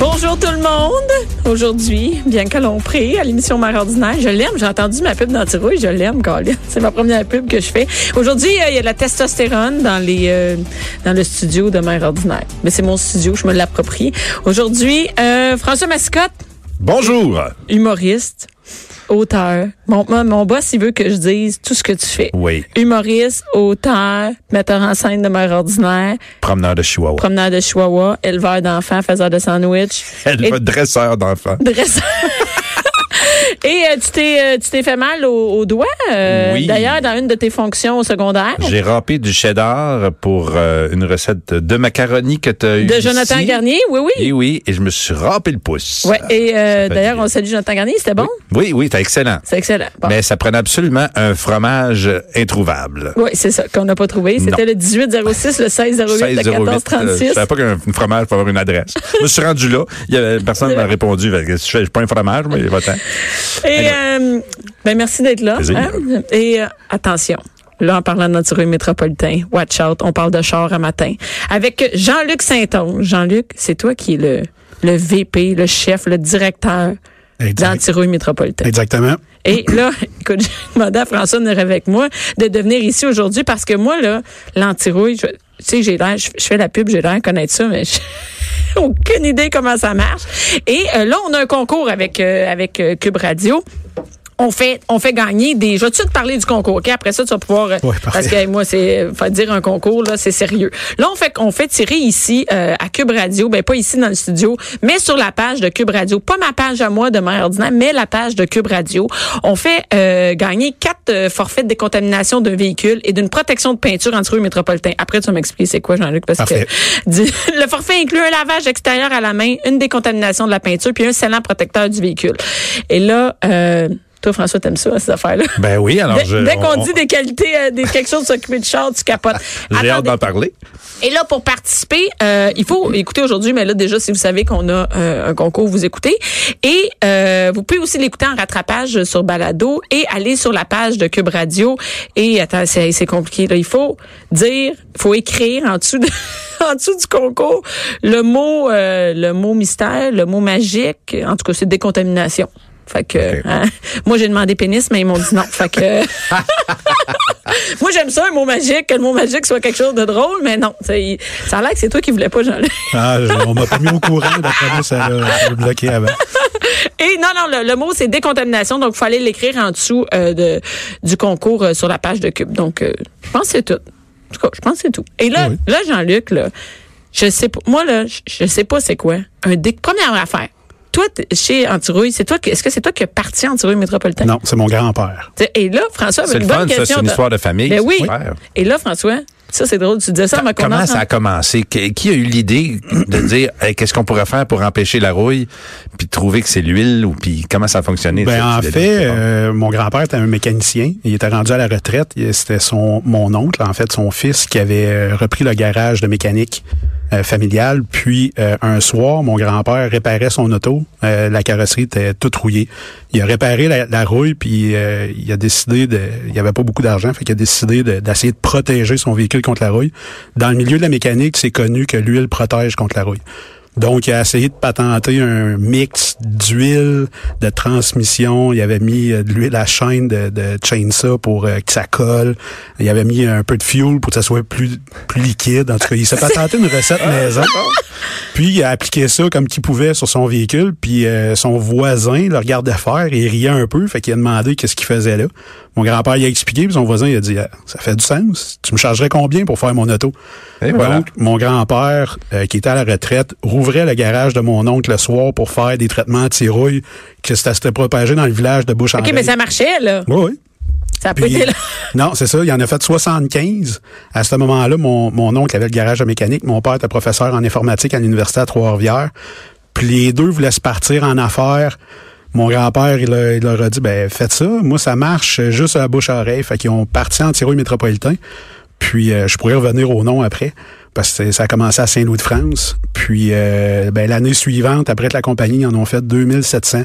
Bonjour tout le monde. Aujourd'hui, Bianca Lompré à l'émission Mère ordinaire. Je l'aime. J'ai entendu ma pub d'antirouille. Je l'aime, Colin. C'est ma première pub que je fais. Aujourd'hui, euh, il y a de la testostérone dans les euh, dans le studio de Mère ordinaire. Mais c'est mon studio. Je me l'approprie. Aujourd'hui, euh, François Mascotte. Bonjour. Humoriste auteur. Mon, mon boss, il veut que je dise tout ce que tu fais. Oui. Humoriste, auteur, metteur en scène de mère ordinaire. Promeneur de chihuahua. Promeneur de chihuahua, éleveur d'enfants, faiseur de sandwich. Éleveur, dresseur d'enfants. Dresseur. Et euh, tu t'es euh, tu t'es fait mal au, au doigt. Euh, Oui. D'ailleurs, dans une de tes fonctions au secondaire. J'ai râpé du cheddar pour euh, une recette de macaroni que tu as eu De Jonathan ici. Garnier, oui, oui. Et oui, et je me suis râpé le pouce. Ouais, et euh, d'ailleurs, on salue Jonathan Garnier, c'était bon? Oui, oui, c'était excellent. C'est excellent. Bon. Mais ça prenait absolument un fromage introuvable. Oui, c'est ça qu'on n'a pas trouvé. C'était le 1806, le 1608, le 16,08, euh, 1436. Je savais pas qu'un fromage peut avoir une adresse. je me suis rendu là. Il y avait personne m'a répondu. Je suis pas un fromage, mais va-t'en. Et euh, ben merci d'être là. Hein. Et euh, attention. Là, en parlant de notre métropolitain, watch out, on parle de char à matin. Avec Jean-Luc Saint-Onge. Jean-Luc, c'est toi qui es le, le VP, le chef, le directeur d'Antirouille métropolitain. Exactement. Et là, écoute, j'ai demandé à François de venir avec moi de devenir ici aujourd'hui parce que moi, là, l'antirouille, je- tu sais, j'ai l'air, je, fais la pub, j'ai l'air connaître ça, mais j'ai aucune idée comment ça marche. Et euh, là, on a un concours avec, euh, avec euh, Cube Radio. On fait, on fait gagner des. Je vais tout de suite parler du concours, OK? Après ça, tu vas pouvoir. euh, parfait. parce que moi, c'est. Faut dire un concours, là, c'est sérieux. Là, on fait, on fait tirer ici, euh, à Cube Radio, ben pas ici dans le studio, mais sur la page de Cube Radio. Pas ma page à moi de Mère ordinaire, mais la page de Cube Radio. On fait euh, gagner quatre euh, forfaits de décontamination d'un véhicule et d'une protection de peinture anti-rue métropolitain. Après, tu vas m'expliquer c'est quoi, Jean-Luc, parce Parfait. que du- le forfait inclut un lavage extérieur à la main, une décontamination de la peinture, puis un scellant protecteur du véhicule. Et là, euh, toi, François, t'aimes ça, ces affaires-là? Ben oui, alors Dès, je. dès qu'on on- dit des qualités, euh, des, quelque chose de s'occuper de char, tu capotes. J'ai hâte d'en parler. Et là, pour participer, euh, il faut écouter aujourd'hui, mais là, déjà, si vous savez qu'on a euh, un concours, vous écoutez. Et euh, vous pouvez aussi l'écouter en rattrapage sur Balado et aller sur la page de Cube Radio. Et attends, c'est c'est compliqué. Là. Il faut dire, il faut écrire en dessous de, en dessous du concours le mot euh, le mot mystère, le mot magique. En tout cas, c'est décontamination. Fait que hein, moi j'ai demandé pénis mais ils m'ont dit non. Fait que moi j'aime ça un mot magique que le mot magique soit quelque chose de drôle mais non, ça, il- ça a l'air que c'est toi qui voulais pas Jean-Luc. Ah, on m'a pas mis au courant. D'après moi, ça l'a ça l'a bloqué avant. Et non non le, le mot c'est décontamination donc il fallait l'écrire en dessous euh, de du concours euh, sur la page de Cube. Donc euh, je pense que c'est tout. En tout cas, je pense que c'est tout. Et là Oui. là Jean-Luc là, je sais pas moi là, je, je sais pas c'est quoi un dé première affaire. Toi, chez Antirouille, c'est toi qui, est-ce que c'est toi qui as parti Antirouille métropolitain? Non, c'est mon grand-père. Et là, François, C'est le une bonne fun, question. C'est une histoire de famille. Ben oui. Et là, François, ça c'est drôle, tu disais ça, ma Comment ça a commencé? Qui a eu l'idée de dire Hey, qu'est-ce qu'on pourrait faire pour empêcher la rouille, puis de trouver que c'est l'huile, ou puis comment ça a fonctionné? Ben, ça, en fait, euh, mon grand-père était un mécanicien. Il était rendu à la retraite. C'était son mon oncle, en fait, son fils, qui avait euh, repris le garage de mécanique euh, familial. Puis euh, un soir, mon grand-père réparait son auto. Euh, la carrosserie était toute rouillée. Il a réparé la, rouille, puis il a décidé de. Il y avait pas beaucoup d'argent, fait qu'il a décidé de- d'essayer de, protéger son véhicule contre la rouille. Dans le milieu de la mécanique, c'est connu que l'huile protège contre la rouille. Donc, il a essayé de patenter un mix d'huile, de transmission. Il avait mis euh, de l'huile à chaîne de, de chainsaw pour euh, que ça colle. Il avait mis un peu de fuel pour que ça soit plus, plus liquide. En tout cas, il s'est patenté une recette maison. Puis, il a appliqué ça comme qu'il pouvait sur son véhicule. Puis, euh, son voisin le regardait faire et il riait un peu. Fait qu'il a demandé qu'est-ce qu'il faisait là. Mon grand-père il a expliqué, puis son voisin il a dit, Ah, ça fait du sens. Tu me chargerais combien pour faire mon auto? Et voilà. Donc, mon grand-père, euh, qui était à la retraite, rouvrait le garage de mon oncle le soir pour faire des traitements anti-rouille que ça s'était propagé dans le village de bouche en OK, mais ça marchait, là. Oui, oui. Ça a Puis- été là. Non, c'est ça. Il en a fait 75. À ce moment-là, mon, mon oncle avait le garage de mécanique. Mon père était professeur en informatique à l'université à Trois-Rivières. Puis les deux voulaient se partir en affaires. Mon grand-père, il, leur a dit, ben faites ça. Moi, ça marche juste à la bouche-oreille. Fait qu'ils ont parti en tirouille métropolitain. Puis euh, je pourrais revenir au nom après. Parce que ça a commencé à Saint-Louis-de-France. Puis euh, ben, l'année suivante, après que la compagnie, ils en ont fait 2700.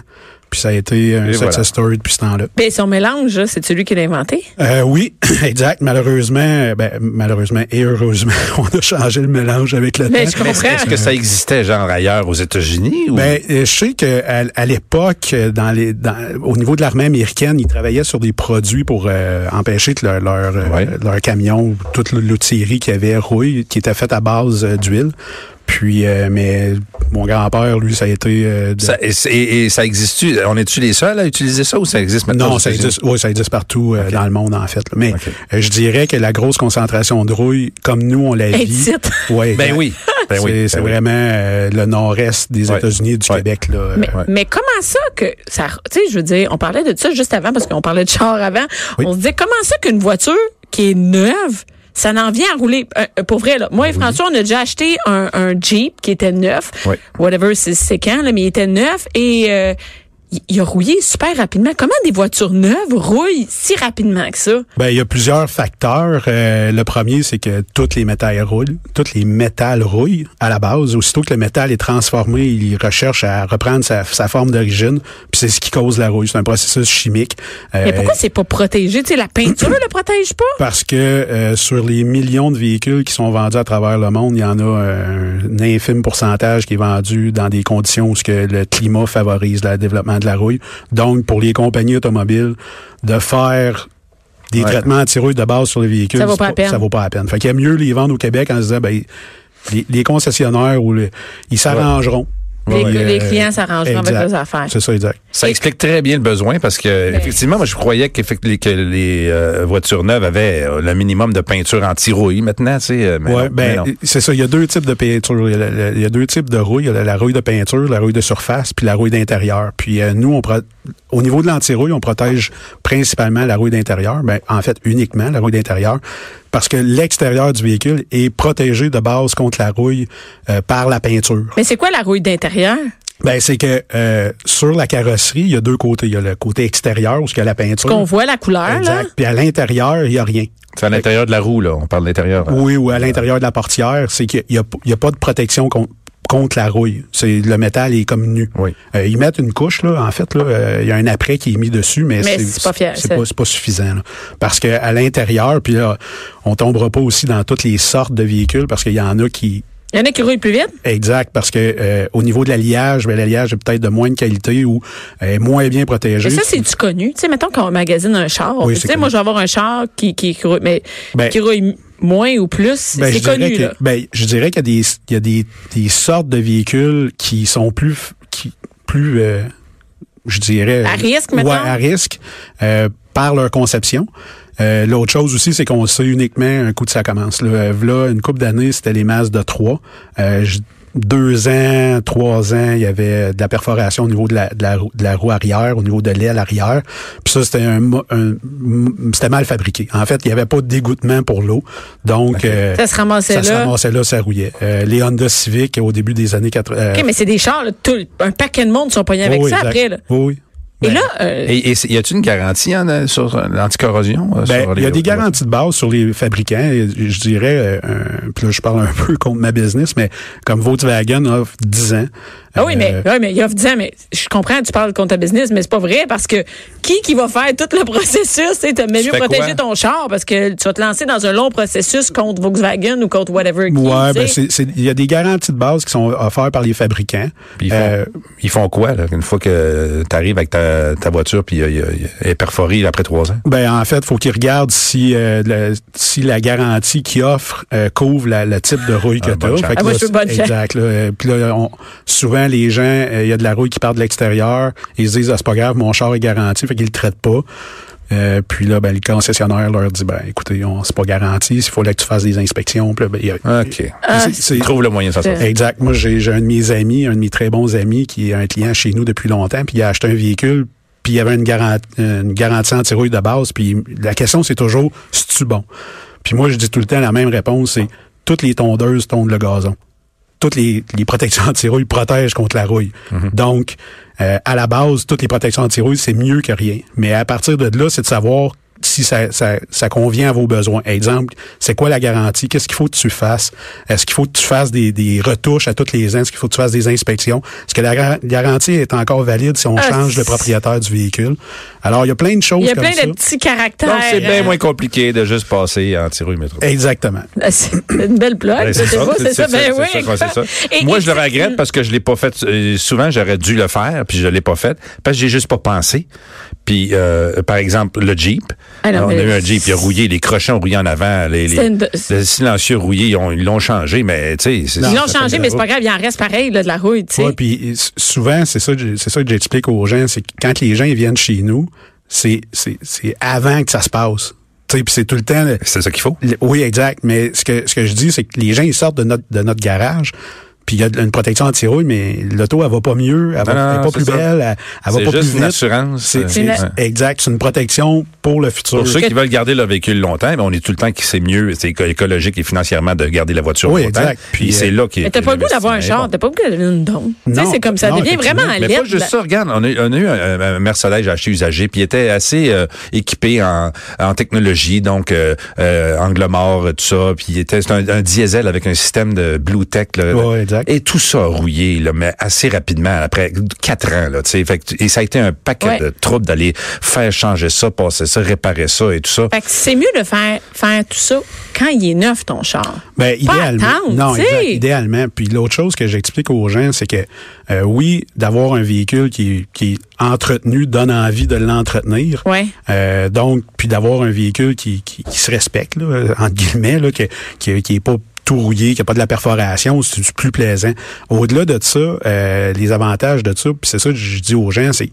Puis ça a été un Et success voilà. story depuis ce temps-là. Ben, son mélange, c'est celui qui l'a inventé. Euh, oui, exact. Malheureusement, euh, ben, malheureusement et heureusement, on a changé le mélange avec le Mais temps. Est-ce que ça existait genre ailleurs aux États-Unis ou Ben, euh, je sais qu'à à, l'époque, euh, dans les, dans, au niveau de l'armée américaine, ils travaillaient sur des produits pour euh, empêcher que leur, leur, euh, Ouais. leur camion, ou toute l'outillerie qu'il y avait rouille, qui était faite à base euh, d'huile. Puis, euh, mais mon grand-père, lui, ça a été... euh, de- ça, et, et- et ça existe On est-tu les seuls à utiliser ça ou ça existe maintenant Non, ça existe, oui, ça existe partout euh, dans le monde, en fait. là. Mais euh, je dirais que la grosse concentration de rouille, comme nous, on la vit... Ouais, Ben oui. Ben c'est oui. ben c'est oui. vraiment euh, le nord-est des Ouais. États-Unis et du Ouais. Québec. Là. Mais, Euh, mais comment ça que ça, tu sais, je veux dire, on parlait de ça juste avant parce qu'on parlait de char avant. Oui. On se disait comment ça qu'une voiture qui est neuve, ça n'en vient à rouler. Euh, euh, pour vrai, là, moi et François, on a déjà acheté un, un Jeep qui était neuf. Oui. Whatever, c'est c'est quand, là, mais il était neuf et euh, il, a rouillé super rapidement. Comment des voitures neuves rouillent si rapidement que ça? Ben, il y a plusieurs facteurs. Euh, le premier, c'est que tous les métals roulent. Tous les métals rouillent à la base. Aussitôt que le métal est transformé, il recherche à reprendre sa, sa forme d'origine. Puis c'est ce qui cause la rouille. C'est un processus chimique. Euh, Mais pourquoi c'est pas protégé? Tu sais, la peinture le protège pas? Parce que euh, sur les millions de véhicules qui sont vendus à travers le monde, il y en a un infime pourcentage qui est vendu dans des conditions où ce que le climat favorise le développement de la rouille. Donc, pour les compagnies automobiles, de faire des Ouais. traitements anti-rouille de base sur les véhicules, Ça vaut pas la peine. Ça vaut pas la peine. Fait qu'il y a mieux les vendre au Québec en se disant, ben, les, les concessionnaires ou le- ils s'arrangeront. Les, euh, clients s'arrangeront avec leurs affaires. C'est ça, exact. Ça explique très bien le besoin parce que Ben. effectivement, moi je croyais que les euh, voitures neuves avaient euh, le minimum de peinture anti-rouille maintenant, tu sais. euh, mais Ouais, ben c'est ça. Il y a deux types de peinture. Il y a, la- il y a deux types de rouille. Il y a la, la rouille de peinture, la rouille de surface, puis la rouille d'intérieur. Puis euh, nous, on au niveau de l'anti-rouille, on protège principalement la rouille d'intérieur. Ben, en fait, uniquement la rouille d'intérieur, parce que l'extérieur du véhicule est protégé de base contre la rouille euh, par la peinture. Mais c'est quoi la rouille d'intérieur? Ben, c'est que euh, sur la carrosserie, il y a deux côtés. Il y a le côté extérieur où il y a la peinture. Qu'on voit la couleur, là? Exact. Puis à l'intérieur, il y a rien. C'est à l'intérieur de la roue, là. On parle de l'intérieur. Oui, ou à l'intérieur de la portière, c'est qu'il n'y a, a pas de protection contre, contre la rouille. C'est le métal est comme nu. Oui. Euh, ils mettent une couche là, en fait là, euh, il y a un après qui est mis dessus, mais, Mais c'est pas fier, c'est pas, c'est pas suffisant. là. Parce que à l'intérieur, puis là, on tombera pas aussi dans toutes les sortes de véhicules parce qu'il y en a qui Il y en a qui roulent plus vite. Exact, parce que euh, au niveau de l'alliage, ben, l'alliage est peut-être de moins de qualité ou euh, moins bien protégé. Mais ça, c'est-tu connu? Tu sais, mettons qu'on magasine un char. Oui, tu c'est sais, moi, je vais avoir un char qui, qui, qui roule, mais Ben- qui roule moins ou plus. Ben, c'est je dirais connu, que- là. ben, je dirais qu'il y a des, il y a des, des sortes de véhicules qui sont plus, qui, plus, euh, je dirais. À risque, ouais, mettons? à risque, euh, par leur conception. Euh, L'autre chose aussi, c'est qu'on sait uniquement un coup de ça commence. Là, Euh, v'là une couple d'années, c'était les masses de 3. deux ans, trois ans, il y avait de la perforation au niveau de la, de la, roue, de la roue arrière, au niveau de l'aile arrière. Puis ça, c'était un, un- c'était mal fabriqué. En fait, il n'y avait pas de dégoûtement pour l'eau. Donc, euh, Ça se ramassait ça se là. ramassait là, ça rouillait. Euh, les Honda Civic, au début des années 80. OK, mais c'est des chars, là, tout- un paquet de monde sont pognés avec oui, ça exact. après, là. Oui, oui. Et Ben, là, euh, Et, et y a-t-il une garantie en, euh, sur euh, l'anticorrosion? euh, Ben, il y a des garanties de base sur les fabricants. Je dirais, euh, puis là, je parle un peu contre ma business, mais comme Volkswagen offre 10 ans. Ah oui, mais, euh, oui, mais il offre 10 ans, mais je comprends, tu parles contre ta business, mais c'est pas vrai parce que qui qui va faire tout le processus? Tu sais, mieux protéger ton char parce que tu vas te lancer dans un long processus contre Volkswagen ou contre whatever. tu ben il y a des garanties de base qui sont offertes par les fabricants. Puis ils, font, Euh, ils font quoi, là, une fois que tu arrives avec ta, ta voiture puis euh, elle est perforée après trois ans? Ben en fait, faut qu'ils regardent si euh, le- si la garantie qu'ils offrent euh, couvre la- le type de rouille que Ah, bonne tu as. Ah, moi, je veux bonne chance. exact. Là, Euh, puis là, on- souvent les gens, euh, il y a de la rouille qui part de l'extérieur, ils se disent ah, c'est pas grave, mon char est garanti, fait qu'ils le traitent pas. Euh, puis là, ben, le concessionnaire leur dit, ben, écoutez, on c'est pas garanti, il fallait que tu fasses des inspections. Puis là, ben, il y a- OK. Ah, c'est- c'est- Il trouve le moyen de faire ça. Exact. Moi, j'ai j'ai un de mes amis, un de mes très bons amis, qui est un client chez nous depuis longtemps, puis il a acheté un véhicule, puis il y avait une, garan- une garantie anti-rouille de base, puis la question, c'est toujours, c'est-tu bon? Puis moi, je dis tout le temps la même réponse, c'est toutes les tondeuses tondent le gazon. Toutes les, les protections anti-rouille protègent contre la rouille. Donc, euh, à la base, toutes les protections anti-rouille, c'est mieux que rien. Mais à partir de là, c'est de savoir si ça, ça, ça convient à vos besoins. Exemple, c'est quoi la garantie? Qu'est-ce qu'il faut que tu fasses? Est-ce qu'il faut que tu fasses des, des retouches à tous les ans? Est-ce qu'il faut que tu fasses des inspections? Est-ce que la gar- garantie est encore valide si on Ah, change c'est- propriétaire du véhicule? Alors, il y a plein de choses Il y a comme plein ça. de petits caractères. Donc, c'est bien hein. moins compliqué de juste passer en tirou métro. Exactement. Ah, C'est une belle blague. Ben, c'est ça, c'est ça, ben oui. c'est ça, c'est ça. Et- Moi, je le regrette parce que je l'ai pas fait. euh, souvent, j'aurais dû le faire, puis je l'ai pas fait parce que j'ai juste pas pensé. Puis, euh, par exemple, le Jeep. Ah non, on a eu un Jeep, il a rouillé, les crochets ont rouillé en avant, les, les, une- le silencieux rouillé, ils ont- ils l'ont changé, mais tu sais, c'est- Ils l'ont ça changé, mais c'est pas grave, il en reste pareil, là, de la rouille, tu sais. Ouais, puis souvent, c'est ça, c'est ça que j'explique aux gens, c'est que quand les gens ils viennent chez nous, c'est, c'est, c'est avant que ça se passe. Tu sais, puis c'est tout le temps. le- c'est ça qu'il faut. le- oui, exact. Mais ce que, ce que je dis, c'est que les gens, ils sortent de notre, de notre garage, puis il y a une protection anti-rouille, mais l'auto, elle va pas mieux, elle, va, Non, elle est pas plus ça. belle, elle, elle va C'est pas plus juste vite. une assurance. C'est, euh, exact. C'est une protection pour le futur. Pour ceux qui veulent garder leur véhicule longtemps, mais on est tout le temps que c'est mieux, c'est éco- écologique et financièrement de garder la voiture Oui, longtemps. exact. Puis Puis, c'est euh, là qu'il Mais t'as pas le goût d'avoir un char, t'as pas le goût d'avoir une don. Tu sais, Non, c'est comme ça non, devient vraiment effectivement. Mais pas juste ça, regarde, on a, on a eu un, un Mercedes acheté usagé, puis il était assez euh, équipé en, en technologie, donc euh, euh, angle mort, tout ça, puis il était c'est un, un diesel avec un système de Blue Tech, là, exact. et tout ça a rouillé, là, mais assez rapidement, après quatre ans, là, tu sais, que- et ça a été un paquet Ouais. de troubles d'aller faire changer ça, passer ça, réparer ça et tout ça. Fait que c'est mieux de faire, faire tout ça quand il est neuf, ton char. Ben, Pas idéalement. attendre, non, exact, idéalement. Puis l'autre chose que j'explique aux gens, c'est que euh, oui, d'avoir un véhicule qui, est- qui est entretenu donne envie de l'entretenir. Ouais. Euh, donc, puis d'avoir un véhicule qui, qui, qui se respecte, là, entre guillemets, là, qui, qui, qui est pas tout rouillé, qui a pas de la perforation, c'est du plus plaisant. Au-delà de ça, euh, les avantages de ça, puis c'est ça que je dis aux gens, c'est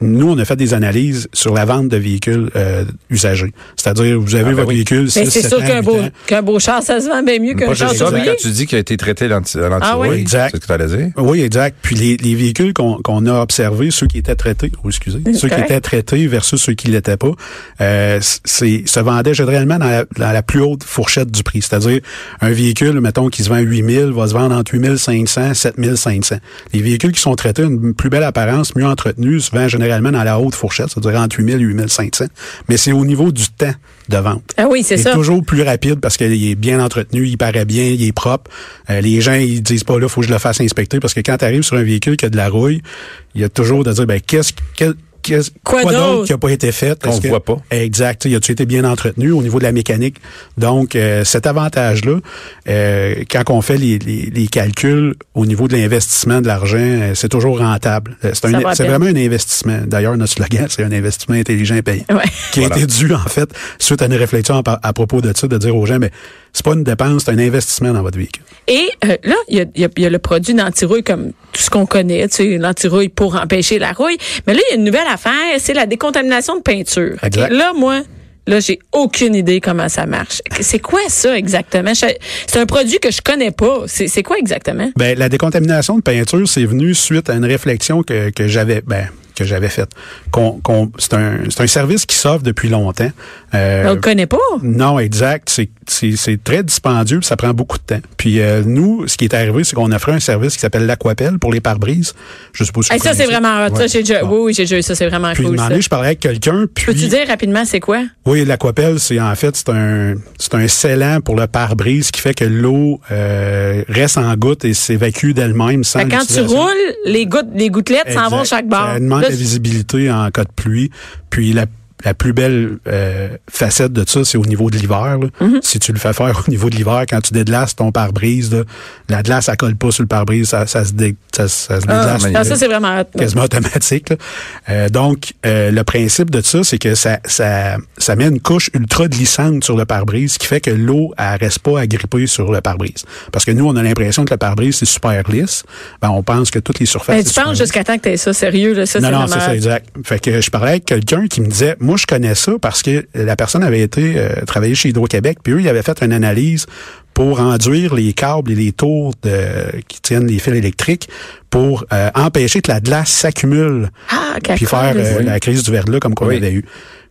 nous, on a fait des analyses sur la vente de véhicules euh, usagers. C'est-à-dire, vous avez Ah, ben votre oui. véhicule, Mais 6, c'est 7 sûr qu'un 8 beau, qu'un beau char, ça se vend bien mieux qu'un char ça, mais surveillé. quand tu dis qu'il a été traité l'anti Ah oui? Exact. c'est ce que tu allais dire? Oui, exact. Puis les, les véhicules qu'on qu'on a observés, ceux qui étaient traités, oh, excusez, ceux qui étaient traités versus ceux qui l'étaient pas, euh, c'est se vendaient généralement dans la, dans la plus haute fourchette du prix. C'est-à-dire un véhicule, mettons, qui se vend 8 000, va se vendre entre 8 500 7 500. Les véhicules qui sont traités, une plus belle apparence, mieux entretenus, se vendent généralement dans la haute fourchette, c'est-à-dire entre 8 000 et 8 500. Mais c'est au niveau du temps de vente. Ah oui, c'est ça. toujours plus rapide parce qu'il est bien entretenu, il paraît bien, il est propre. Euh, les gens, ils disent pas là, faut que je le fasse inspecter parce que quand tu arrives sur un véhicule qui a de la rouille, il y a toujours de dire, ben, qu'est-ce, quel, qu'est-ce- Quoi quoi, d'autre? qui a pas été fait? Qu'on que- voit pas. Exact. Il a-tu été bien entretenu au niveau de la mécanique? Donc, euh, cet avantage-là, euh, quand on fait les, les, les calculs au niveau de l'investissement de l'argent, euh, c'est toujours rentable. Euh, C'est, vraiment un investissement. D'ailleurs, notre slogan, c'est un investissement intelligent et payant. Ouais. Qui a été dû, en fait, suite à une réflexion à, à propos de ça, de dire aux gens, mais c'est pas une dépense, c'est un investissement dans votre véhicule. Et euh, là, il y a, il y a- il y a le produit d'antirouille comme tout ce qu'on connaît, tu sais, l'antirouille pour empêcher la rouille. Mais là, il y a une nouvelle affaire, c'est la décontamination de peinture. Exact. Là, moi, là, j'ai aucune idée comment ça marche. C'est quoi ça exactement? C'est un produit que je connais pas. C'est c'est quoi exactement? Ben, la décontamination de peinture, c'est venu suite à une réflexion que, que j'avais, ben, que j'avais faite. Qu'on, qu'on, c'est un, c'est un service qui s'offre depuis longtemps. Euh, On le connaît pas? Non, exact. C'est, c'est, c'est très dispendieux, puis ça prend beaucoup de temps. Puis euh, nous, ce qui est arrivé, c'est qu'on offrait un service qui s'appelle l'Aquapelle pour les pare-brises. Je pas si Hey, ça, c'est vraiment hot. Ça, Ouais. j'ai déjà, Bon. oui, oui, j'ai déjà eu ça. C'est vraiment Puis, cool, donné, je parlais avec quelqu'un, puis... Peux-tu dire rapidement c'est quoi? Oui, l'aquapelle, c'est en fait c'est un c'est un scellant pour le pare-brise qui fait que l'eau euh, reste en goutte et s'évacue d'elle-même sans que quand tu roules, les gouttes, les gouttelettes s'en vont chaque bord. Ça demande Là, la visibilité en cas de pluie. Puis la, la plus belle euh, facette de ça, c'est au niveau de l'hiver. Mm-hmm. Si tu le fais faire au niveau de l'hiver, quand tu dédelaces ton pare-brise, la glace, elle colle pas sur le pare-brise, ça, ça se, dé, ça, ça se ah, ça, c'est vraiment quasiment automatique. là. Euh, donc, euh, le principe de ça, c'est que ça, ça, ça met une couche ultra glissante sur le pare-brise, qui fait que l'eau, elle reste pas agrippée sur le pare-brise. Parce que nous, on a l'impression que le pare-brise, c'est super lisse. Ben, on pense que toutes les surfaces... Ben, tu penses jusqu'à temps que t'aies ça sérieux, là. Ça, Non, non, c'est ça, exact. Fait que je parlais avec quelqu'un qui me disait, moi, je connais ça parce que la personne avait été euh, travailler chez Hydro-Québec, puis eux, ils avaient fait une analyse pour enduire les câbles et les tours de, qui tiennent les fils électriques pour euh, empêcher que la glace s'accumule Ah, puis faire euh, la crise du verglas comme qu'on Oui. avait eu.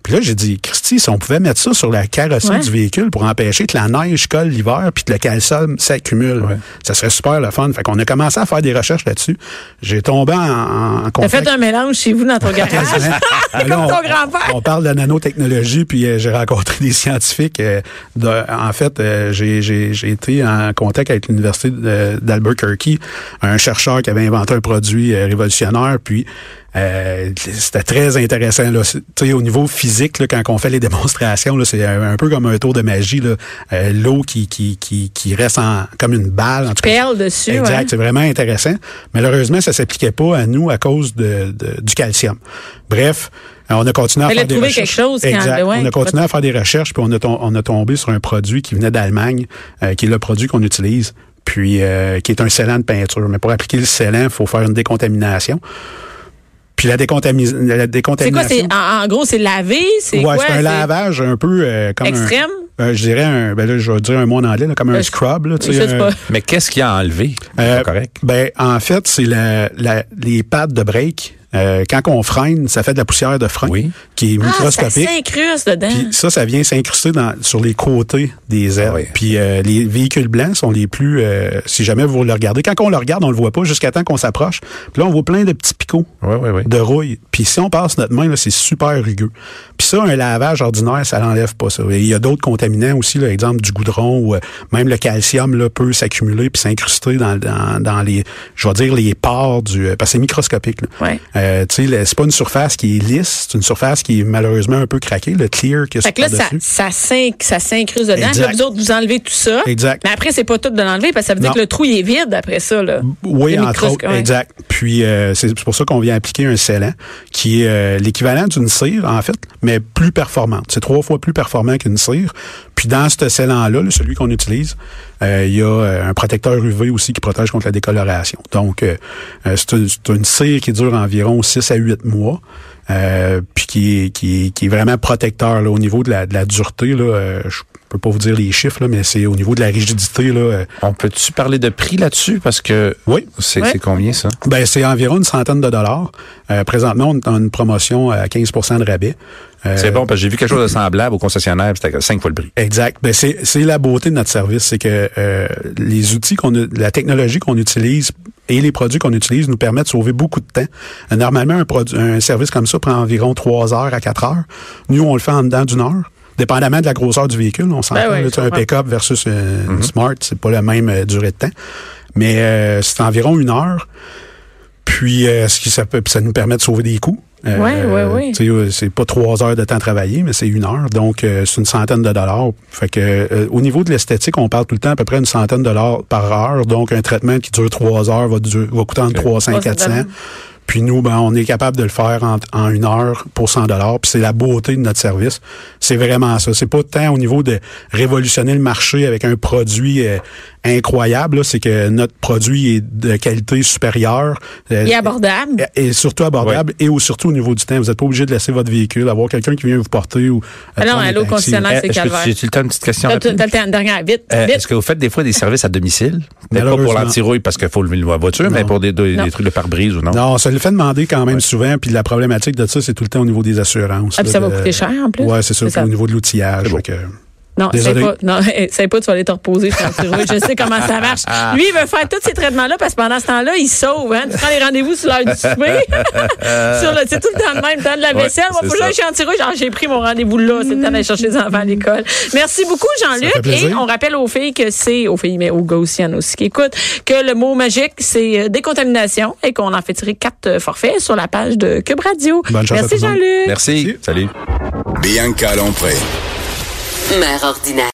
Puis là, j'ai dit, Christy, si on pouvait mettre ça sur la carrosserie Ouais. du véhicule pour empêcher que la neige colle l'hiver puis que le calcium s'accumule, ça serait super le fun. Fait qu'on a commencé à faire des recherches là-dessus. J'ai tombé en, en T'as contact. fait un mélange chez vous dans ton garage? Comme ton on- grand-père. On parle de nanotechnologie, puis euh, j'ai rencontré des scientifiques. euh, de- en fait, euh, j'ai j'ai- j'ai été en contact avec l'université d'Albuquerque, un chercheur qui avait inventé un produit euh, révolutionnaire, puis euh, c'était très intéressant. Là. C'est- tu sais, au niveau physique, là, quand on fait les démonstrations, là, c'est un, peu comme un tour de magie. là. Euh, L'eau qui, qui, qui, qui reste en, comme une balle. En tout cas, Perle dessus, Exact, ouais. c'est vraiment intéressant. Malheureusement, ça s'appliquait pas à nous à cause de, de- du calcium. Bref, euh, on a continué à faire des recherches. quelque chose quand- exact. ouais, on a continué à faire des recherches, puis on a, on a tombé sur un produit qui venait d'Allemagne, euh, qui est le produit qu'on utilise, puis euh, qui est un scellant de peinture. Mais pour appliquer le scellant, il faut faire une décontamination. Puis la, décontamis- la C'est décontamination... quoi? C'est, en, en gros, c'est lavé? C'est Ouais, quoi? c'est un lavage un peu euh, comme un- Extrême? euh, je dirais un, ben là, je vais dire un mot en anglais, là, comme un Euh, scrub. Là, tu sais, un- pas. Mais qu'est-ce qu'il a enlevé? C'est Euh, correct. Ben, en fait, c'est la, la- les pads de break. Euh, quand on freine, ça fait de la poussière de frein Oui. qui est Ah, ça microscopique. s'incruste dedans. Puis ça, ça vient s'incruster dans, sur les côtés des ailes. Ah oui. Puis euh, les véhicules blancs sont les plus... euh, si jamais vous le regardez, quand on le regarde, on le voit pas jusqu'à temps qu'on s'approche. Puis là, on voit plein de petits picots Oui, oui, oui. de rouille. Puis si on passe notre main, là, c'est super rugueux. Puis ça, un lavage ordinaire, ça l'enlève pas ça. Et il y a d'autres contaminants aussi, là, exemple du goudron ou euh, même le calcium là, peut s'accumuler puis s'incruster dans, dans, dans les, je vais dire les pores du, euh, parce que c'est microscopique. Là. Euh, tu sais, c'est pas une surface qui est lisse, c'est une surface qui est malheureusement un peu craquée, le clear qui est Fait que là, ça, dessus. ça, s'in- ça s'incruste dedans. Exact. Là, vous autres, vous enlevez tout ça. Exact. Mais après, c'est pas tout de l'enlever parce que ça veut dire que le trou, il est vide après ça, là. Oui, entre autres, ouais. exact. Puis euh, c'est pour ça qu'on vient appliquer un scellant qui est euh, l'équivalent d'une cire, en fait, mais plus performante. C'est trois fois plus performant qu'une cire. Puis dans ce scellant-là, là, celui qu'on utilise, il y a euh, un protecteur UV aussi qui protège contre la décoloration. Donc, euh, euh, c'est une, une cire qui dure environ 6 à 8 mois. euh, puis qui est, qui, est, qui est vraiment protecteur là, au niveau de la, de la dureté. Là, euh, je peux pas vous dire les chiffres, là, mais c'est au niveau de la rigidité. Là, euh, On peut-tu parler de prix là-dessus? Parce que oui, c'est combien ça? Ben, c'est environ une centaine de dollars. Euh, présentement, on est en une promotion à 15% de rabais. Euh, C'est bon, parce que j'ai vu quelque chose de semblable au concessionnaire, c'était cinq fois le prix. Exact. Ben, c'est, c'est la beauté de notre service, c'est que euh, les outils qu'on a, la technologie qu'on utilise et les produits qu'on utilise nous permettent de sauver beaucoup de temps. Normalement, un, produit, un service comme ça prend environ 3 heures à 4 heures. Nous, on le fait en dedans d'une heure. Dépendamment de la grosseur du véhicule, on s'entend. Ben sais, un pick-up versus euh, une Smart, c'est pas la même euh, durée de temps. Mais euh, c'est environ une heure. Puis, euh, ce qui, ça, peut, ça nous permet de sauver des coûts. Euh, Ouais, ouais, ouais. tu sais, euh, c'est pas trois heures de temps travaillé, mais c'est une heure. Donc, euh, c'est une centaine de dollars. Fait que euh, au niveau de l'esthétique, on parle tout le temps à peu près une centaine de dollars par heure. Donc, un traitement qui dure trois heures va coûter entre 300 et 400. Puis nous, ben, on est capable de le faire en, une heure pour 100 dollars. Puis c'est la beauté de notre service. C'est vraiment ça. C'est pas tant au niveau de révolutionner le marché avec un produit euh, incroyable. là. C'est que notre produit est de qualité supérieure. euh, est abordable. et surtout abordable et au, surtout au niveau du temps. Vous n'êtes pas obligé de laisser votre véhicule, avoir quelqu'un qui vient vous porter ou. Ah non, allô, concessionnaire, c'est Eh, est-ce que calvaire. tu- J'ai-tu le temps d'une petite question T'as le temps, dernière, vite, Euh, vite. Est-ce que vous faites des fois des services à domicile? Mais pas pour l'antirouille parce qu'il faut lever la voiture, mais Non. pour des, des, Non. des trucs de pare-brise ou non? Non, ça le fait demander quand même souvent. Puis la problématique de ça, c'est tout le temps au niveau des assurances. Ah, puis ça va coûter cher, en plus. Ouais, c'est. C'est ça. Au niveau de l'outillage. Non, c'est pas, non, c'est pas, tu vas aller te reposer. Je sais comment ça marche. Lui, il veut faire tous ces traitements-là parce que pendant ce temps-là, il sauve, hein. Tu prends les rendez-vous sur l'heure du souper. sur le, c'est tout le temps de même, temps de la Ouais, vaisselle. Moi, j'aille ça. chez antirouille. Genre, j'ai pris mon rendez-vous là. C'est le temps d'aller chercher les enfants à l'école. Merci beaucoup, Jean-Luc. Et on rappelle aux filles que c'est, aux filles, mais aux gaussiennes aussi qui écoutent, que le mot magique, c'est euh, décontamination et qu'on en fait tirer quatre euh, forfaits sur la page de Cube Radio. Bonne Merci, le. Jean-Luc. Merci. Salut. Bianca Lompré. Mère ordinaire.